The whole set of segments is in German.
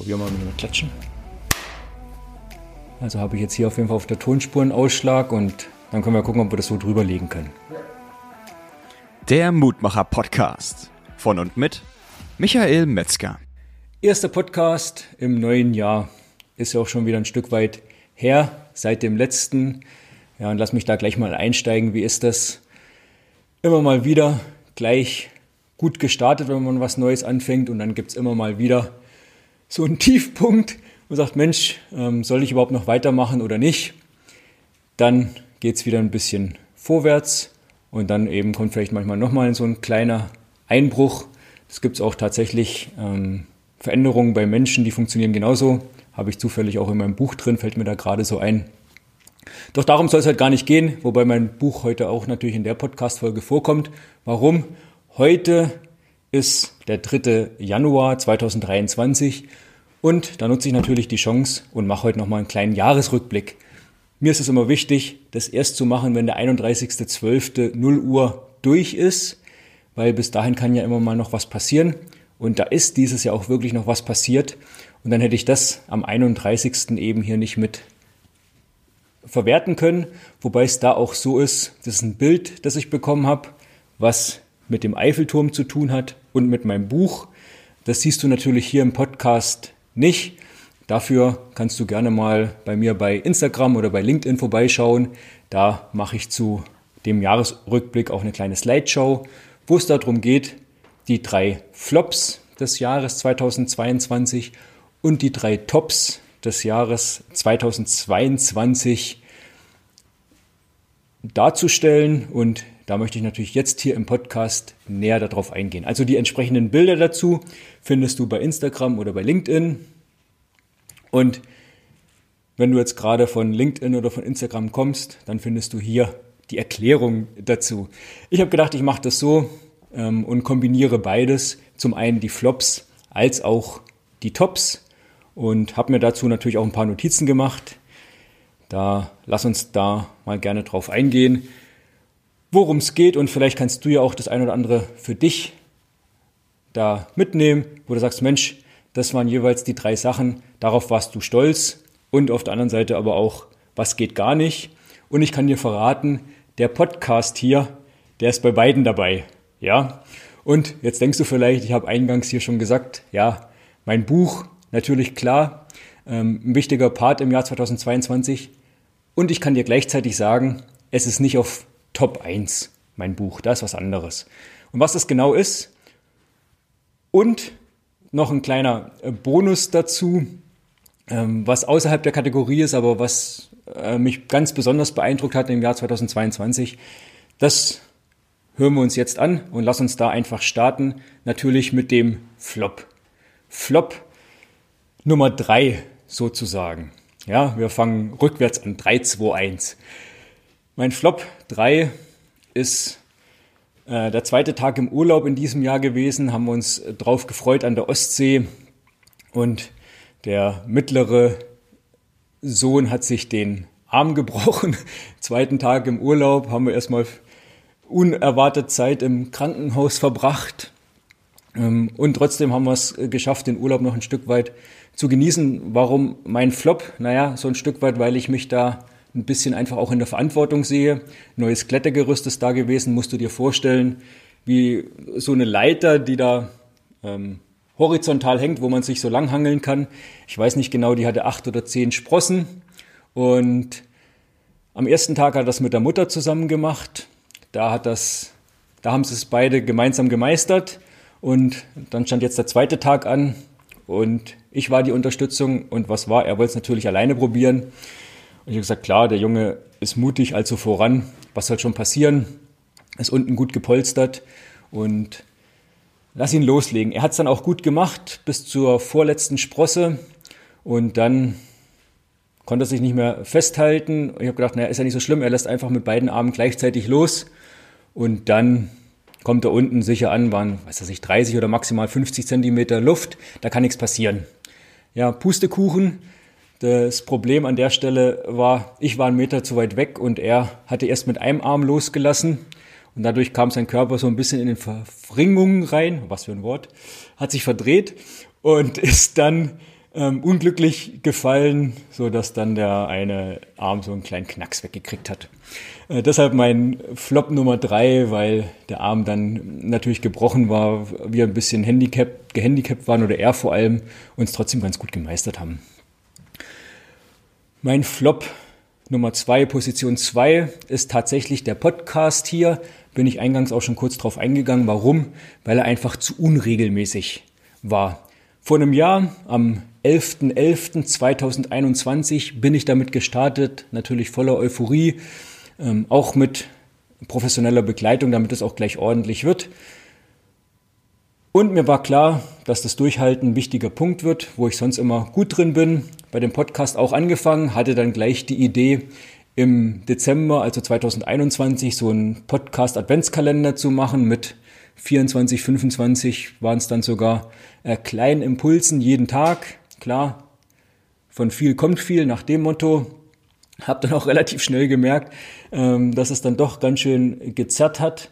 Probieren wir mal mit dem Klatschen. Also habe ich jetzt hier auf jeden Fall auf der Tonspur einen Ausschlag und dann können wir gucken, ob wir das so drüber legen können. Der Mutmacher Podcast von und mit Michael Metzger. Erster Podcast im neuen Jahr ist ja auch schon wieder ein Stück weit her seit dem letzten. Ja, und lass mich da gleich mal einsteigen. Wie ist das? Immer mal wieder gleich gut gestartet, wenn man was Neues anfängt und dann gibt es immer mal wieder so einen Tiefpunkt und sagt, Mensch, ähm, soll ich überhaupt noch weitermachen oder nicht? Dann geht es wieder ein bisschen vorwärts und dann eben kommt vielleicht manchmal nochmal so ein kleiner Einbruch. Es gibt auch tatsächlich ähm, Veränderungen bei Menschen, die funktionieren genauso. Habe ich zufällig auch in meinem Buch drin, fällt mir da gerade so ein. Doch darum soll es halt gar nicht gehen, wobei mein Buch heute auch natürlich in der Podcast-Folge vorkommt. Warum? Heute ist der 3. Januar 2023 und da nutze ich natürlich die Chance und mache heute nochmal einen kleinen Jahresrückblick. Mir ist es immer wichtig, das erst zu machen, wenn der 31.12. 0 Uhr durch ist, weil bis dahin kann ja immer mal noch was passieren. Und da ist dieses Jahr auch wirklich noch was passiert. Und dann hätte ich das am 31. eben hier nicht mit verwerten können, wobei es da auch so ist, das ist ein Bild, das ich bekommen habe, was mit dem Eiffelturm zu tun hat und mit meinem Buch. Das siehst du natürlich hier im Podcast nicht. Dafür kannst du gerne mal bei mir bei Instagram oder bei LinkedIn vorbeischauen. Da mache ich zu dem Jahresrückblick auch eine kleine Slideshow, wo es darum geht, die drei Flops des Jahres 2022 und die drei Tops des Jahres 2022 darzustellen und da möchte ich natürlich jetzt hier im Podcast näher darauf eingehen. Also die entsprechenden Bilder dazu findest du bei Instagram oder bei LinkedIn. Und wenn du jetzt gerade von LinkedIn oder von Instagram kommst, dann findest du hier die Erklärung dazu. Ich habe gedacht, ich mache das so ähm, und kombiniere beides. Zum einen die Flops als auch die Tops und habe mir dazu natürlich auch ein paar Notizen gemacht. Da lass uns da mal gerne drauf eingehen worum es geht und vielleicht kannst du ja auch das ein oder andere für dich da mitnehmen, wo du sagst, Mensch, das waren jeweils die drei Sachen, darauf warst du stolz und auf der anderen Seite aber auch, was geht gar nicht. Und ich kann dir verraten, der Podcast hier, der ist bei beiden dabei. Ja. Und jetzt denkst du vielleicht, ich habe eingangs hier schon gesagt, ja, mein Buch, natürlich klar, ähm, ein wichtiger Part im Jahr 2022. Und ich kann dir gleichzeitig sagen, es ist nicht auf Top 1, mein Buch. Da ist was anderes. Und was das genau ist und noch ein kleiner äh, Bonus dazu, ähm, was außerhalb der Kategorie ist, aber was äh, mich ganz besonders beeindruckt hat im Jahr 2022, das hören wir uns jetzt an und lass uns da einfach starten. Natürlich mit dem Flop. Flop Nummer 3 sozusagen. Ja, wir fangen rückwärts an. 3, 2, 1. Mein Flop 3 ist äh, der zweite Tag im Urlaub in diesem Jahr gewesen, haben wir uns drauf gefreut an der Ostsee und der mittlere Sohn hat sich den Arm gebrochen. Zweiten Tag im Urlaub haben wir erstmal unerwartet Zeit im Krankenhaus verbracht. Ähm, und trotzdem haben wir es geschafft, den Urlaub noch ein Stück weit zu genießen. Warum mein Flop? Naja, so ein Stück weit, weil ich mich da ein bisschen einfach auch in der Verantwortung sehe. Neues Klettergerüst ist da gewesen, musst du dir vorstellen, wie so eine Leiter, die da ähm, horizontal hängt, wo man sich so lang hangeln kann. Ich weiß nicht genau, die hatte acht oder zehn Sprossen. Und am ersten Tag hat er das mit der Mutter zusammen gemacht. Da hat das, da haben sie es beide gemeinsam gemeistert. Und dann stand jetzt der zweite Tag an und ich war die Unterstützung. Und was war? Er wollte es natürlich alleine probieren. Ich habe gesagt, klar, der Junge ist mutig, also voran. Was soll schon passieren? Ist unten gut gepolstert und lass ihn loslegen. Er hat es dann auch gut gemacht bis zur vorletzten Sprosse und dann konnte er sich nicht mehr festhalten. Ich habe gedacht, naja, ist ja nicht so schlimm, er lässt einfach mit beiden Armen gleichzeitig los und dann kommt er unten sicher an, waren, weiß ich, 30 oder maximal 50 Zentimeter Luft, da kann nichts passieren. Ja, Pustekuchen, das Problem an der Stelle war, ich war einen Meter zu weit weg und er hatte erst mit einem Arm losgelassen und dadurch kam sein Körper so ein bisschen in den Verfringungen rein, was für ein Wort, hat sich verdreht und ist dann ähm, unglücklich gefallen, so dass dann der eine Arm so einen kleinen Knacks weggekriegt hat. Äh, deshalb mein Flop Nummer drei, weil der Arm dann natürlich gebrochen war, wir ein bisschen Handicap, gehandicapt waren oder er vor allem uns trotzdem ganz gut gemeistert haben. Mein Flop Nummer zwei, Position zwei, ist tatsächlich der Podcast hier. Bin ich eingangs auch schon kurz drauf eingegangen. Warum? Weil er einfach zu unregelmäßig war. Vor einem Jahr, am 11.11.2021, bin ich damit gestartet, natürlich voller Euphorie, ähm, auch mit professioneller Begleitung, damit es auch gleich ordentlich wird. Und mir war klar, dass das Durchhalten ein wichtiger Punkt wird, wo ich sonst immer gut drin bin. Bei dem Podcast auch angefangen, hatte dann gleich die Idee, im Dezember, also 2021, so einen Podcast-Adventskalender zu machen mit 24, 25 waren es dann sogar äh, kleinen Impulsen jeden Tag. Klar, von viel kommt viel nach dem Motto. Hab dann auch relativ schnell gemerkt, ähm, dass es dann doch ganz schön gezerrt hat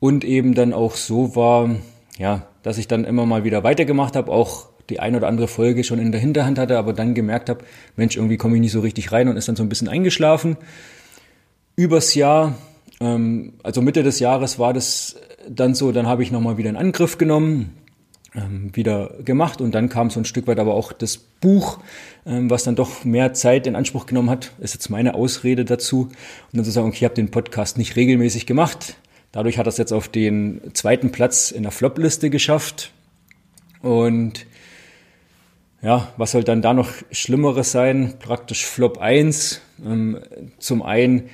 und eben dann auch so war, ja, dass ich dann immer mal wieder weitergemacht habe, auch die ein oder andere Folge schon in der Hinterhand hatte, aber dann gemerkt habe, Mensch, irgendwie komme ich nicht so richtig rein und ist dann so ein bisschen eingeschlafen. Übers Jahr, ähm, also Mitte des Jahres war das dann so, dann habe ich nochmal wieder einen Angriff genommen, ähm, wieder gemacht und dann kam so ein Stück weit aber auch das Buch, ähm, was dann doch mehr Zeit in Anspruch genommen hat, ist jetzt meine Ausrede dazu. Und dann zu sagen, okay, ich habe den Podcast nicht regelmäßig gemacht, Dadurch hat er es jetzt auf den zweiten Platz in der Flop-Liste geschafft. Und ja, was soll dann da noch Schlimmeres sein? Praktisch Flop 1. Ähm, zum einen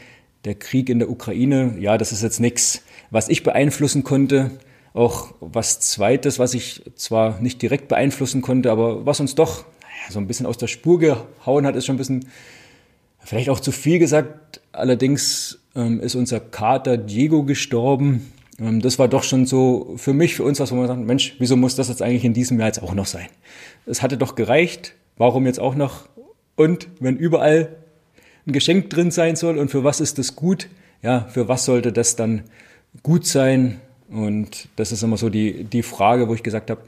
der Krieg in der Ukraine. Ja, das ist jetzt nichts, was ich beeinflussen konnte. Auch was Zweites, was ich zwar nicht direkt beeinflussen konnte, aber was uns doch so ein bisschen aus der Spur gehauen hat, ist schon ein bisschen vielleicht auch zu viel gesagt. Allerdings ähm, ist unser Kater Diego gestorben. Ähm, das war doch schon so für mich, für uns, was wir sagen, Mensch, wieso muss das jetzt eigentlich in diesem Jahr jetzt auch noch sein? Es hatte doch gereicht. Warum jetzt auch noch? Und wenn überall ein Geschenk drin sein soll und für was ist das gut? Ja, für was sollte das dann gut sein? Und das ist immer so die, die Frage, wo ich gesagt habe,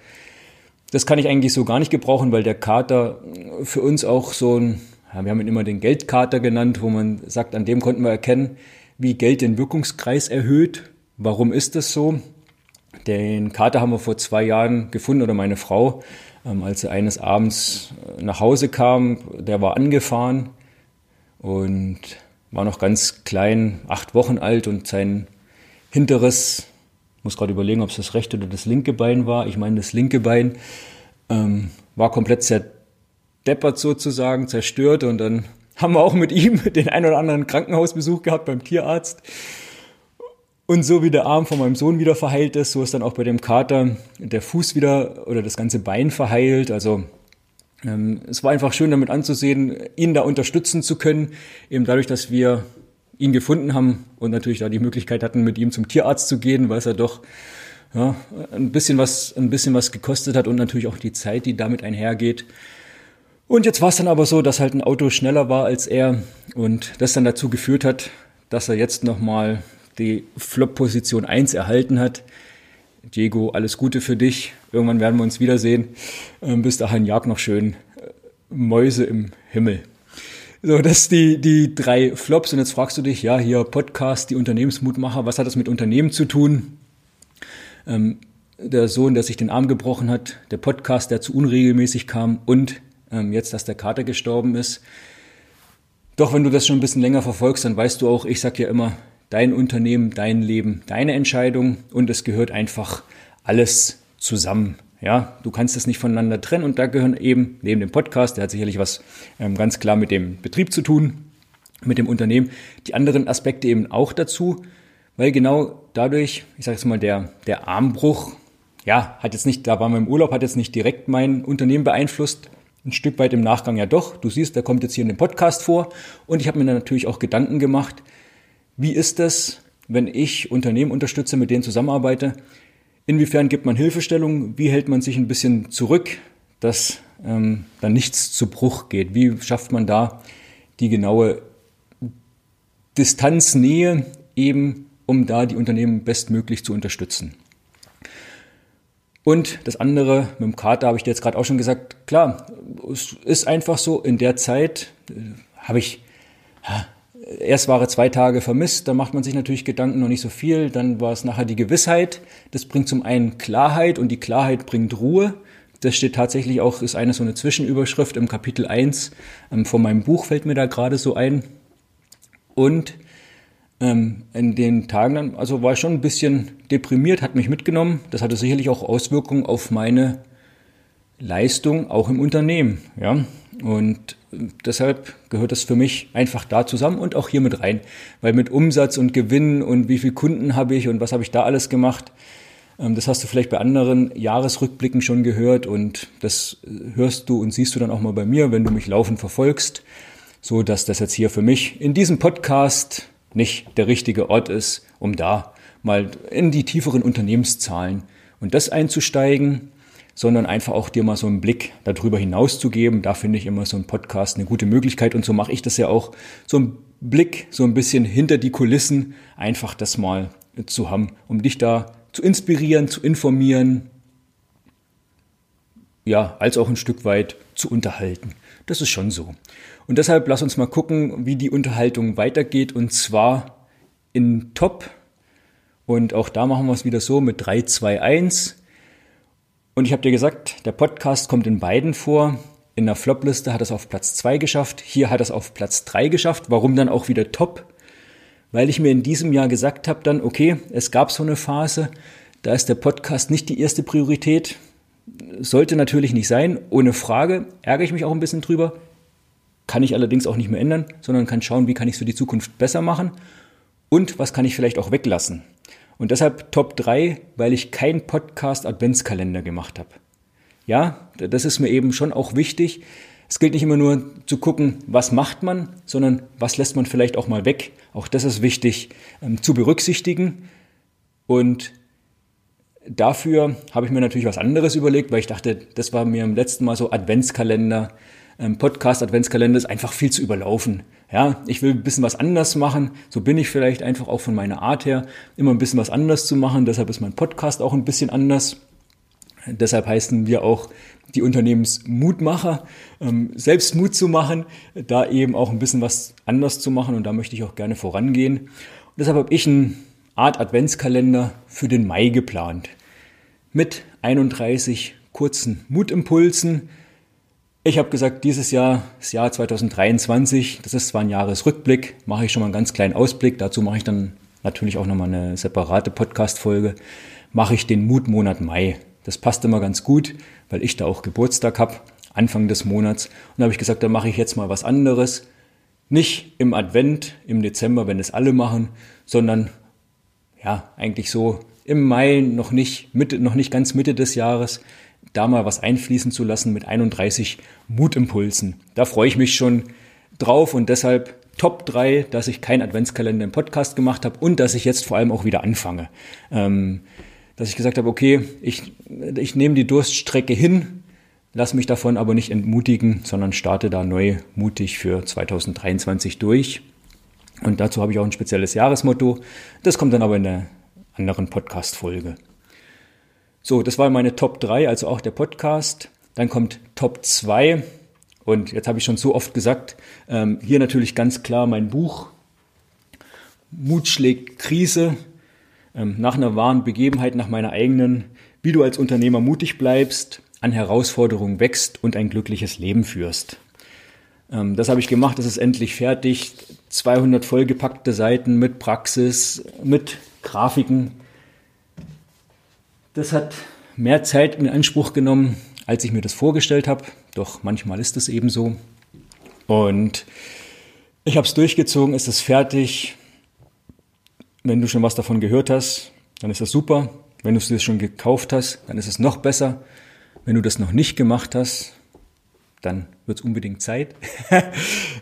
das kann ich eigentlich so gar nicht gebrauchen, weil der Kater für uns auch so ein, wir haben ihn immer den Geldkater genannt, wo man sagt, an dem konnten wir erkennen, wie Geld den Wirkungskreis erhöht. Warum ist das so? Den Kater haben wir vor zwei Jahren gefunden oder meine Frau, ähm, als sie eines Abends äh, nach Hause kam. Der war angefahren und war noch ganz klein, acht Wochen alt und sein hinteres, muss gerade überlegen, ob es das rechte oder das linke Bein war. Ich meine, das linke Bein ähm, war komplett zerdeppert sozusagen, zerstört und dann haben wir auch mit ihm den ein oder anderen Krankenhausbesuch gehabt beim Tierarzt. Und so wie der Arm von meinem Sohn wieder verheilt ist, so ist dann auch bei dem Kater der Fuß wieder oder das ganze Bein verheilt. Also ähm, es war einfach schön damit anzusehen, ihn da unterstützen zu können, eben dadurch, dass wir ihn gefunden haben und natürlich da die Möglichkeit hatten, mit ihm zum Tierarzt zu gehen, weil es ja doch ja, ein bisschen was, ein bisschen was gekostet hat und natürlich auch die Zeit, die damit einhergeht. Und jetzt war es dann aber so, dass halt ein Auto schneller war als er und das dann dazu geführt hat, dass er jetzt nochmal die Flop-Position 1 erhalten hat. Diego, alles Gute für dich. Irgendwann werden wir uns wiedersehen. Ähm, bis dahin jag noch schön äh, Mäuse im Himmel. So, das die, die drei Flops. Und jetzt fragst du dich, ja, hier Podcast, die Unternehmensmutmacher, was hat das mit Unternehmen zu tun? Ähm, der Sohn, der sich den Arm gebrochen hat, der Podcast, der zu unregelmäßig kam und ähm, jetzt, dass der Kater gestorben ist. Doch wenn du das schon ein bisschen länger verfolgst, dann weißt du auch, ich sage ja immer, dein Unternehmen, dein Leben, deine Entscheidung und es gehört einfach alles zusammen. Ja, du kannst es nicht voneinander trennen und da gehören eben neben dem Podcast, der hat sicherlich was ähm, ganz klar mit dem Betrieb zu tun, mit dem Unternehmen, die anderen Aspekte eben auch dazu, weil genau dadurch, ich sage jetzt mal, der, der Armbruch, ja, hat jetzt nicht, da war wir im Urlaub, hat jetzt nicht direkt mein Unternehmen beeinflusst, ein Stück weit im Nachgang ja doch. Du siehst, der kommt jetzt hier in dem Podcast vor. Und ich habe mir dann natürlich auch Gedanken gemacht, wie ist das, wenn ich Unternehmen unterstütze, mit denen zusammenarbeite? Inwiefern gibt man Hilfestellung? Wie hält man sich ein bisschen zurück, dass ähm, dann nichts zu Bruch geht? Wie schafft man da die genaue Distanznähe eben, um da die Unternehmen bestmöglich zu unterstützen? Und das andere, mit dem Kater habe ich dir jetzt gerade auch schon gesagt, klar, es ist einfach so, in der Zeit äh, habe ich, erst war er zwei Tage vermisst, da macht man sich natürlich Gedanken noch nicht so viel, dann war es nachher die Gewissheit, das bringt zum einen Klarheit und die Klarheit bringt Ruhe. Das steht tatsächlich auch, ist eine so eine Zwischenüberschrift im Kapitel 1 ähm, von meinem Buch, fällt mir da gerade so ein. Und ähm, in den Tagen dann, also war ich schon ein bisschen deprimiert, hat mich mitgenommen. Das hatte sicherlich auch Auswirkungen auf meine Leistung, auch im Unternehmen. Ja? Und deshalb gehört das für mich einfach da zusammen und auch hier mit rein. Weil mit Umsatz und Gewinn und wie viele Kunden habe ich und was habe ich da alles gemacht, ähm, das hast du vielleicht bei anderen Jahresrückblicken schon gehört und das hörst du und siehst du dann auch mal bei mir, wenn du mich laufend verfolgst, so dass das jetzt hier für mich in diesem Podcast nicht der richtige Ort ist, um da mal in die tieferen Unternehmenszahlen und das einzusteigen, sondern einfach auch dir mal so einen Blick darüber hinaus zu geben. Da finde ich immer so ein Podcast eine gute Möglichkeit und so mache ich das ja auch, so einen Blick so ein bisschen hinter die Kulissen, einfach das mal zu haben, um dich da zu inspirieren, zu informieren, ja, als auch ein Stück weit zu unterhalten. Das ist schon so. Und deshalb lass uns mal gucken, wie die Unterhaltung weitergeht und zwar in Top. Und auch da machen wir es wieder so mit 3, 2, 1. Und ich habe dir gesagt, der Podcast kommt in beiden vor. In der Flop-Liste hat es auf Platz 2 geschafft. Hier hat es auf Platz 3 geschafft. Warum dann auch wieder Top? weil ich mir in diesem Jahr gesagt habe dann, okay, es gab so eine Phase, da ist der Podcast nicht die erste Priorität. Sollte natürlich nicht sein, ohne Frage. Ärgere ich mich auch ein bisschen drüber. Kann ich allerdings auch nicht mehr ändern, sondern kann schauen, wie kann ich es für die Zukunft besser machen und was kann ich vielleicht auch weglassen. Und deshalb Top 3, weil ich keinen Podcast Adventskalender gemacht habe. Ja, das ist mir eben schon auch wichtig, es gilt nicht immer nur zu gucken, was macht man, sondern was lässt man vielleicht auch mal weg. Auch das ist wichtig ähm, zu berücksichtigen. Und dafür habe ich mir natürlich was anderes überlegt, weil ich dachte, das war mir im letzten Mal so Adventskalender, ähm, Podcast Adventskalender ist einfach viel zu überlaufen. Ja, ich will ein bisschen was anders machen. So bin ich vielleicht einfach auch von meiner Art her, immer ein bisschen was anders zu machen. Deshalb ist mein Podcast auch ein bisschen anders. Deshalb heißen wir auch die Unternehmensmutmacher, ähm, selbst Mut zu machen, da eben auch ein bisschen was anders zu machen und da möchte ich auch gerne vorangehen. Und deshalb habe ich eine Art Adventskalender für den Mai geplant mit 31 kurzen Mutimpulsen. Ich habe gesagt, dieses Jahr, das Jahr 2023, das ist zwar ein Jahresrückblick, mache ich schon mal einen ganz kleinen Ausblick. Dazu mache ich dann natürlich auch nochmal eine separate Podcast-Folge. Mache ich den Mutmonat Mai. Das passt immer ganz gut, weil ich da auch Geburtstag habe, Anfang des Monats. Und da habe ich gesagt, da mache ich jetzt mal was anderes. Nicht im Advent, im Dezember, wenn es alle machen, sondern ja, eigentlich so im Mai, noch nicht, Mitte, noch nicht ganz Mitte des Jahres, da mal was einfließen zu lassen mit 31 Mutimpulsen. Da freue ich mich schon drauf und deshalb Top 3, dass ich keinen Adventskalender im Podcast gemacht habe und dass ich jetzt vor allem auch wieder anfange. Ähm, dass ich gesagt habe, okay, ich, ich nehme die Durststrecke hin, lass mich davon aber nicht entmutigen, sondern starte da neu mutig für 2023 durch. Und dazu habe ich auch ein spezielles Jahresmotto. Das kommt dann aber in der anderen Podcast-Folge. So, das war meine Top 3, also auch der Podcast. Dann kommt Top 2. Und jetzt habe ich schon so oft gesagt, ähm, hier natürlich ganz klar mein Buch. Mut schlägt Krise, ähm, nach einer wahren Begebenheit, nach meiner eigenen, wie du als Unternehmer mutig bleibst, an Herausforderungen wächst und ein glückliches Leben führst. Ähm, das habe ich gemacht, das ist endlich fertig. 200 vollgepackte Seiten mit Praxis, mit Grafiken. Das hat mehr Zeit in Anspruch genommen, als ich mir das vorgestellt habe. Doch manchmal ist es eben so. Und ich habe es durchgezogen, es ist fertig. Wenn du schon was davon gehört hast, dann ist das super. Wenn du es dir schon gekauft hast, dann ist es noch besser. Wenn du das noch nicht gemacht hast, dann wird es unbedingt Zeit.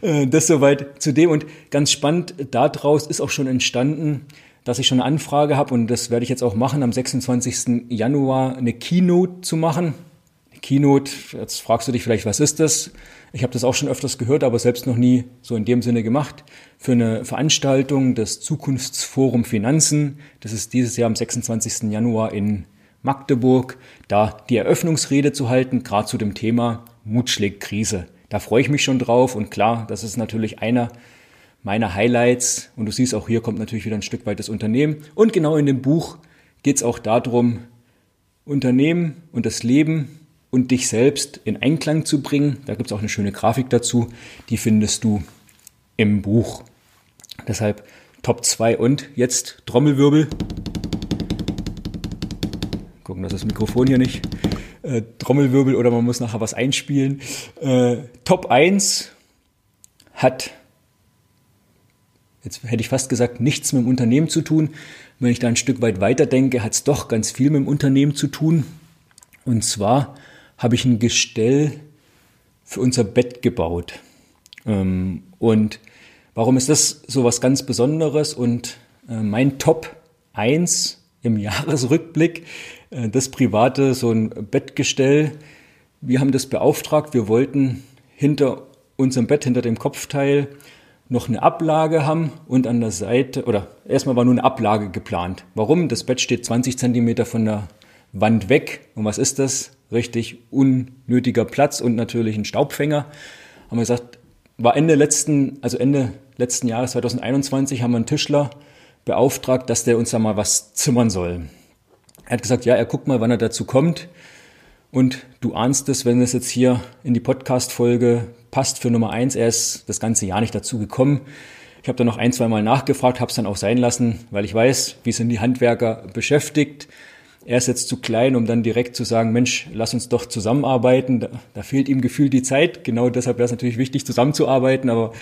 Äh, das soweit zu dem. Und ganz spannend, daraus ist auch schon entstanden, dass ich schon eine Anfrage habe und das werde ich jetzt auch machen, am 26. Januar eine Keynote zu machen. Keynote, jetzt fragst du dich vielleicht, was ist das? Ich habe das auch schon öfters gehört, aber selbst noch nie so in dem Sinne gemacht. Für eine Veranstaltung des Zukunftsforum Finanzen. Das ist dieses Jahr am 26. Januar in Magdeburg, da die Eröffnungsrede zu halten, gerade zu dem Thema, Mut schlägt Krise. Da freue ich mich schon drauf und klar, das ist natürlich einer meiner Highlights und du siehst auch hier kommt natürlich wieder ein Stück weit das Unternehmen und genau in dem Buch geht es auch darum, Unternehmen und das Leben und dich selbst in Einklang zu bringen. Da gibt es auch eine schöne Grafik dazu, die findest du im Buch. Deshalb Top 2 und jetzt Trommelwirbel. Gucken, dass das Mikrofon hier nicht äh, Trommelwirbel oder man muss nachher was einspielen. Äh, Top 1 hat, jetzt hätte ich fast gesagt, nichts mit dem Unternehmen zu tun. Wenn ich da ein Stück weit weiter denke, hat es doch ganz viel mit dem Unternehmen zu tun. Und zwar habe ich ein Gestell für unser Bett gebaut. Ähm, und warum ist das so was ganz Besonderes? Und äh, mein Top 1 im Jahresrückblick, äh, das private, so ein Bettgestell. Wir haben das beauftragt. Wir wollten hinter unserem Bett, hinter dem Kopfteil, noch eine Ablage haben und an der Seite, oder erstmal war nur eine Ablage geplant. Warum? Das Bett steht 20 Zentimeter von der Wand weg. Und was ist das? Richtig unnötiger Platz und natürlich ein Staubfänger. Haben wir gesagt, war Ende letzten, also Ende letzten Jahres 2021 haben wir einen Tischler beauftragt, dass der uns da mal was zimmern soll. Er hat gesagt, ja, er guckt mal, wann er dazu kommt. Und du ahnst es, wenn es jetzt hier in die Podcast-Folge passt für Nummer eins. Er ist das ganze Jahr nicht dazu gekommen. Ich habe dann noch ein, zwei Mal nachgefragt, habe es dann auch sein lassen, weil ich weiß, wie sind die Handwerker beschäftigt. Er ist jetzt zu klein, um dann direkt zu sagen, Mensch, lass uns doch zusammenarbeiten. Da, da fehlt ihm gefühlt die Zeit. Genau deshalb wäre es natürlich wichtig, zusammenzuarbeiten. Aber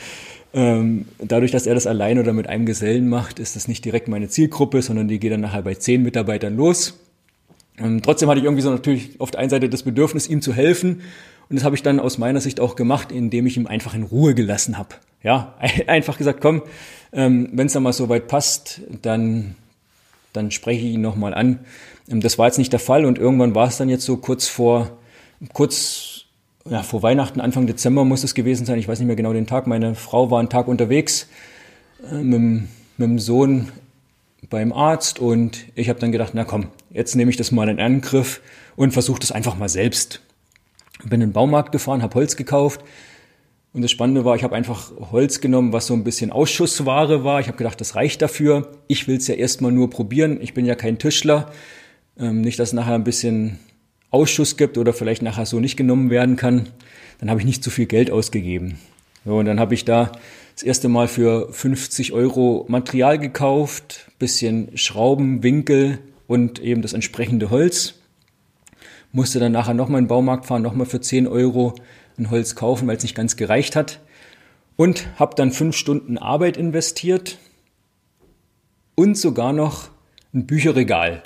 ähm, dadurch, dass er das allein oder mit einem Gesellen macht, ist das nicht direkt meine Zielgruppe, sondern die geht dann nachher bei zehn Mitarbeitern los. Ähm, trotzdem hatte ich irgendwie so natürlich auf der einen Seite das Bedürfnis, ihm zu helfen. Und das habe ich dann aus meiner Sicht auch gemacht, indem ich ihm einfach in Ruhe gelassen habe. Ja, einfach gesagt, komm, ähm, wenn es dann mal so weit passt, dann, dann spreche ich ihn nochmal an. Ähm, das war jetzt nicht der Fall und irgendwann war es dann jetzt so kurz vor, kurz ja, vor Weihnachten, Anfang Dezember muss es gewesen sein, ich weiß nicht mehr genau den Tag. Meine Frau war einen Tag unterwegs äh, mit, mit dem Sohn beim Arzt und ich habe dann gedacht, na komm, jetzt nehme ich das mal in Angriff und versuche das einfach mal selbst. Bin in den Baumarkt gefahren, habe Holz gekauft und das Spannende war, ich habe einfach Holz genommen, was so ein bisschen Ausschussware war. Ich habe gedacht, das reicht dafür. Ich will es ja erstmal nur probieren. Ich bin ja kein Tischler. Ähm, nicht, dass es nachher ein bisschen Ausschuss gibt oder vielleicht nachher so nicht genommen werden kann. Dann habe ich nicht zu viel Geld ausgegeben. So, und dann habe ich da das erste Mal für 50 Euro Material gekauft, bisschen Schrauben, Winkel und eben das entsprechende Holz. Musste dann nachher nochmal in den Baumarkt fahren, nochmal für 10 Euro ein Holz kaufen, weil es nicht ganz gereicht hat. Und habe dann fünf Stunden Arbeit investiert und sogar noch ein Bücherregal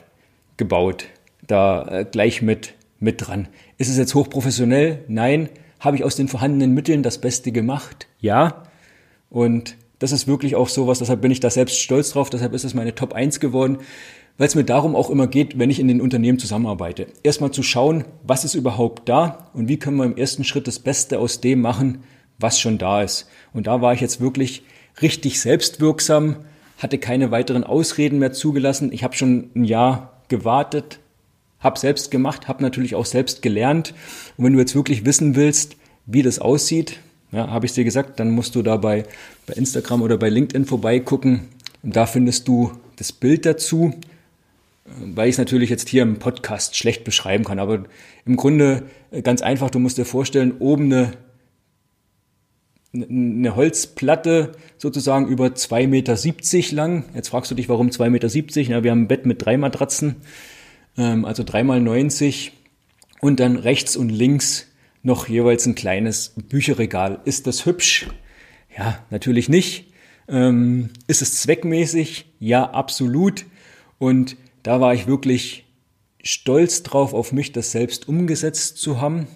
gebaut, da äh, gleich mit, mit dran. Ist es jetzt hochprofessionell? Nein. Habe ich aus den vorhandenen Mitteln das Beste gemacht? Ja. Und das ist wirklich auch sowas, deshalb bin ich da selbst stolz drauf, deshalb ist es meine Top 1 geworden, weil es mir darum auch immer geht, wenn ich in den Unternehmen zusammenarbeite. Erstmal zu schauen, was ist überhaupt da und wie können wir im ersten Schritt das Beste aus dem machen, was schon da ist. Und da war ich jetzt wirklich richtig selbstwirksam, hatte keine weiteren Ausreden mehr zugelassen. Ich habe schon ein Jahr gewartet, habe selbst gemacht, habe natürlich auch selbst gelernt. Und wenn du jetzt wirklich wissen willst, wie das aussieht, ja, habe ich dir gesagt, dann musst du da bei, bei Instagram oder bei LinkedIn vorbeigucken. Und da findest du das Bild dazu weil ich es natürlich jetzt hier im Podcast schlecht beschreiben kann. Aber im Grunde äh, ganz einfach, du musst dir vorstellen, oben eine, eine Holzplatte sozusagen über 2,70 Meter lang. Jetzt fragst du dich, warum 2,70 Meter? Ja, wir haben ein Bett mit drei Matratzen, ähm, also 3 mal 90 und dann rechts und links noch jeweils ein kleines Bücherregal. Ist das hübsch? Ja, natürlich nicht. Ähm, ist es zweckmäßig? Ja, absolut. Und da war ich wirklich stolz drauf, auf mich das selbst umgesetzt zu haben.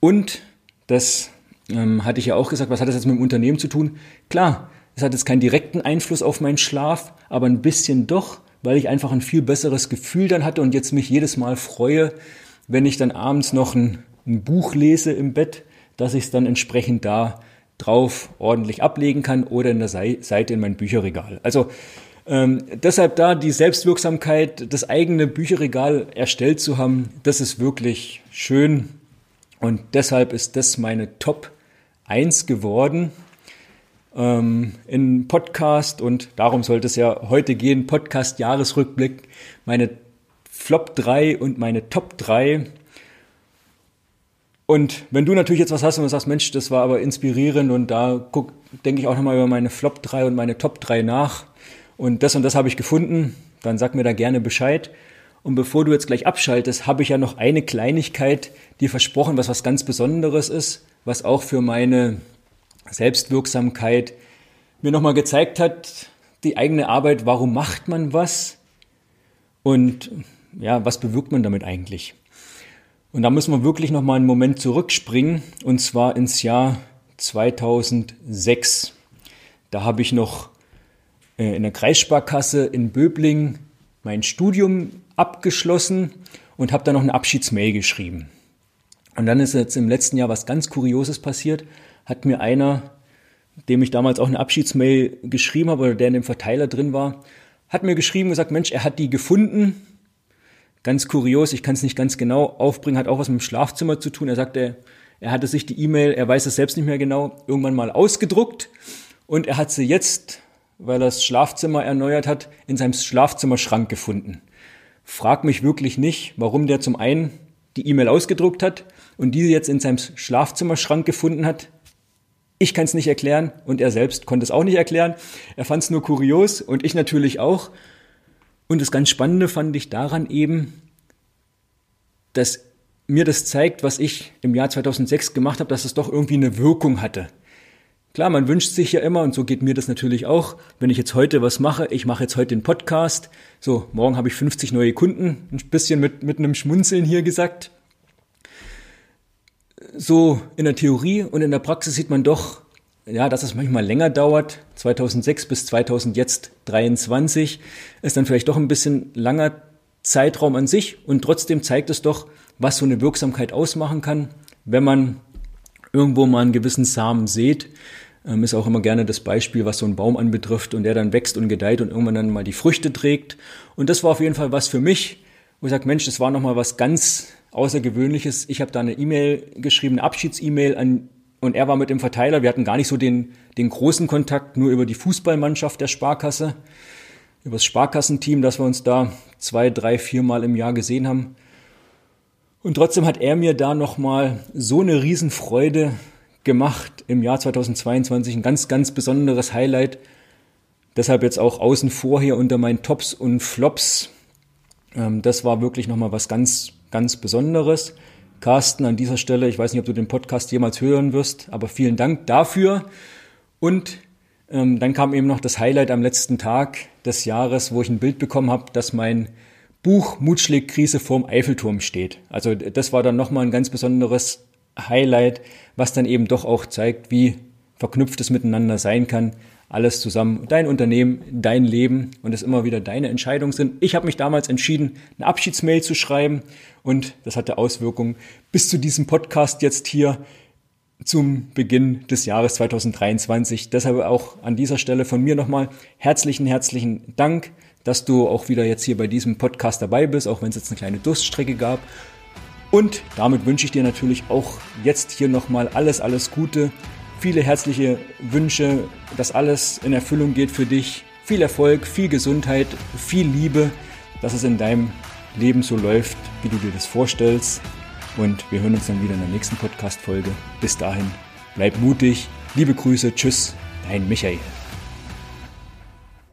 Und das ähm, hatte ich ja auch gesagt, was hat das jetzt mit dem Unternehmen zu tun? Klar, es hat jetzt keinen direkten Einfluss auf meinen Schlaf, aber ein bisschen doch, weil ich einfach ein viel besseres Gefühl dann hatte und jetzt mich jedes Mal freue, wenn ich dann abends noch ein, ein Buch lese im Bett, dass ich es dann entsprechend da drauf ordentlich ablegen kann oder in der Seite in mein Bücherregal. Also ähm, deshalb da die Selbstwirksamkeit, das eigene Bücherregal erstellt zu haben, das ist wirklich schön. Und deshalb ist das meine Top 1 geworden ähm, in Podcast und darum sollte es ja heute gehen, Podcast Jahresrückblick, meine Flop 3 und meine Top 3. Und wenn du natürlich jetzt was hast und du sagst, Mensch, das war aber inspirierend und da denke ich auch nochmal über meine Flop 3 und meine Top 3 nach und das und das habe ich gefunden, dann sag mir da gerne Bescheid. Und bevor du jetzt gleich abschaltest, habe ich ja noch eine Kleinigkeit dir versprochen, was was ganz Besonderes ist, was auch für meine Selbstwirksamkeit mir nochmal gezeigt hat, die eigene Arbeit, warum macht man was und ja, was bewirkt man damit eigentlich? Und da müssen wir wirklich noch mal einen Moment zurückspringen und zwar ins Jahr 2006. Da habe ich noch in der Kreissparkasse in Böbling mein Studium abgeschlossen und habe dann noch eine Abschiedsmail geschrieben. Und dann ist jetzt im letzten Jahr was ganz Kurioses passiert. Hat mir einer, dem ich damals auch eine Abschiedsmail geschrieben habe oder der in dem Verteiler drin war, hat mir geschrieben und gesagt, Mensch, er hat die gefunden Ganz kurios, ich kann es nicht ganz genau aufbringen, hat auch was mit dem Schlafzimmer zu tun. Er sagte, er hatte sich die E-Mail, er weiß es selbst nicht mehr genau, irgendwann mal ausgedruckt und er hat sie jetzt, weil er das Schlafzimmer erneuert hat, in seinem Schlafzimmerschrank gefunden. Frag mich wirklich nicht, warum der zum einen die E-Mail ausgedruckt hat und diese jetzt in seinem Schlafzimmerschrank gefunden hat. Ich kann es nicht erklären und er selbst konnte es auch nicht erklären. Er fand es nur kurios und ich natürlich auch. Und das ganz Spannende fand ich daran eben, dass mir das zeigt, was ich im Jahr 2006 gemacht habe, dass es doch irgendwie eine Wirkung hatte. Klar, man wünscht sich ja immer, und so geht mir das natürlich auch, wenn ich jetzt heute was mache, ich mache jetzt heute den Podcast, so, morgen habe ich 50 neue Kunden, ein bisschen mit, mit einem Schmunzeln hier gesagt. So in der Theorie und in der Praxis sieht man doch, ja, dass es manchmal länger dauert, 2006 bis 2023, ist dann vielleicht doch ein bisschen langer Zeitraum an sich und trotzdem zeigt es doch, was so eine Wirksamkeit ausmachen kann, wenn man irgendwo mal einen gewissen Samen sät. Ähm, ist auch immer gerne das Beispiel, was so ein Baum anbetrifft und der dann wächst und gedeiht und irgendwann dann mal die Früchte trägt. Und das war auf jeden Fall was für mich, wo ich sage, Mensch, das war nochmal was ganz Außergewöhnliches. Ich habe da eine E-Mail geschrieben, eine Abschieds-E-Mail an und er war mit dem Verteiler. Wir hatten gar nicht so den, den großen Kontakt, nur über die Fußballmannschaft der Sparkasse, über das Sparkassenteam, dass wir uns da zwei, drei, vier Mal im Jahr gesehen haben. Und trotzdem hat er mir da nochmal so eine Riesenfreude gemacht im Jahr 2022. Ein ganz, ganz besonderes Highlight. Deshalb jetzt auch außen vor hier unter meinen Tops und Flops. Ähm, das war wirklich nochmal was ganz, ganz Besonderes. Carsten, an dieser Stelle, ich weiß nicht, ob du den Podcast jemals hören wirst, aber vielen Dank dafür. Und ähm, dann kam eben noch das Highlight am letzten Tag des Jahres, wo ich ein Bild bekommen habe, dass mein Buch Mutschlägkrise vorm Eiffelturm steht. Also das war dann nochmal ein ganz besonderes Highlight, was dann eben doch auch zeigt, wie verknüpft es miteinander sein kann alles zusammen, dein Unternehmen, dein Leben und es immer wieder deine Entscheidungen sind. Ich habe mich damals entschieden, eine Abschiedsmail zu schreiben und das hatte Auswirkungen bis zu diesem Podcast jetzt hier zum Beginn des Jahres 2023. Deshalb auch an dieser Stelle von mir nochmal herzlichen, herzlichen Dank, dass du auch wieder jetzt hier bei diesem Podcast dabei bist, auch wenn es jetzt eine kleine Durststrecke gab. Und damit wünsche ich dir natürlich auch jetzt hier nochmal alles, alles Gute viele herzliche Wünsche, dass alles in Erfüllung geht für dich. Viel Erfolg, viel Gesundheit, viel Liebe, dass es in deinem Leben so läuft, wie du dir das vorstellst. Und wir hören uns dann wieder in der nächsten Podcast-Folge. Bis dahin, bleib mutig. Liebe Grüße. Tschüss. Dein Michael.